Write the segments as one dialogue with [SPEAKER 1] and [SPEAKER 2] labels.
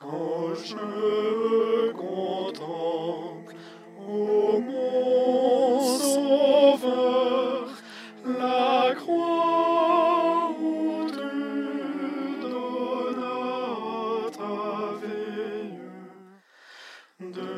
[SPEAKER 1] Quand je contemple, ô mon Sauveur, la croix où tu donnas ta vie, devant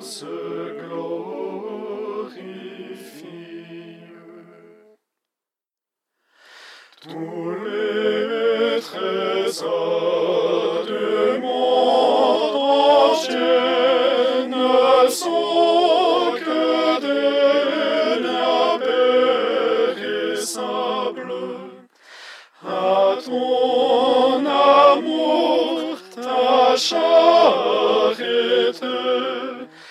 [SPEAKER 1] se glorifie. Tous les trésors du monde entier ne sont que des liens périssables. À ton amour, ta charité,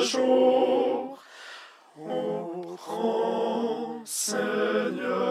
[SPEAKER 1] jour. Oh grand Seigneur.